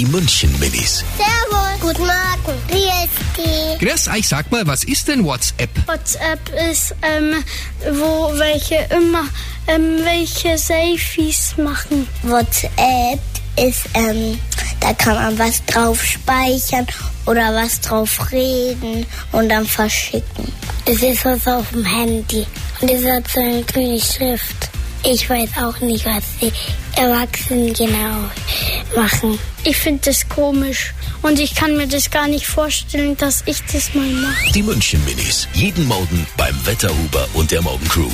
Die München Minis. Servus. Guten Morgen. Wie ist die? Grüß euch, sag mal, was ist denn WhatsApp? WhatsApp ist, ähm, wo welche immer, ähm, welche Selfies machen. WhatsApp ist, ähm, da kann man was drauf speichern oder was drauf reden und dann verschicken. Es ist was auf dem Handy und es hat so eine grüne Schrift. Ich weiß auch nicht, was die Erwachsenen genau machen. Ich finde das komisch und ich kann mir das gar nicht vorstellen, dass ich das mal mache. Die München Minis. Jeden Morgen beim Wetterhuber und der Morgencrew.